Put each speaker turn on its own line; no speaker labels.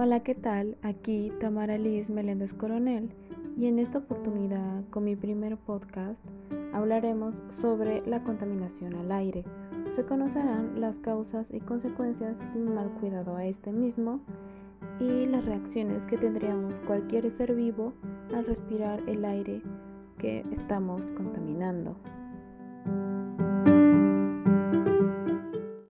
Hola, ¿qué tal? Aquí Tamara Liz Meléndez Coronel y en esta oportunidad con mi primer podcast hablaremos sobre la contaminación al aire. Se conocerán las causas y consecuencias de un mal cuidado a este mismo y las reacciones que tendríamos cualquier ser vivo al respirar el aire que estamos contaminando.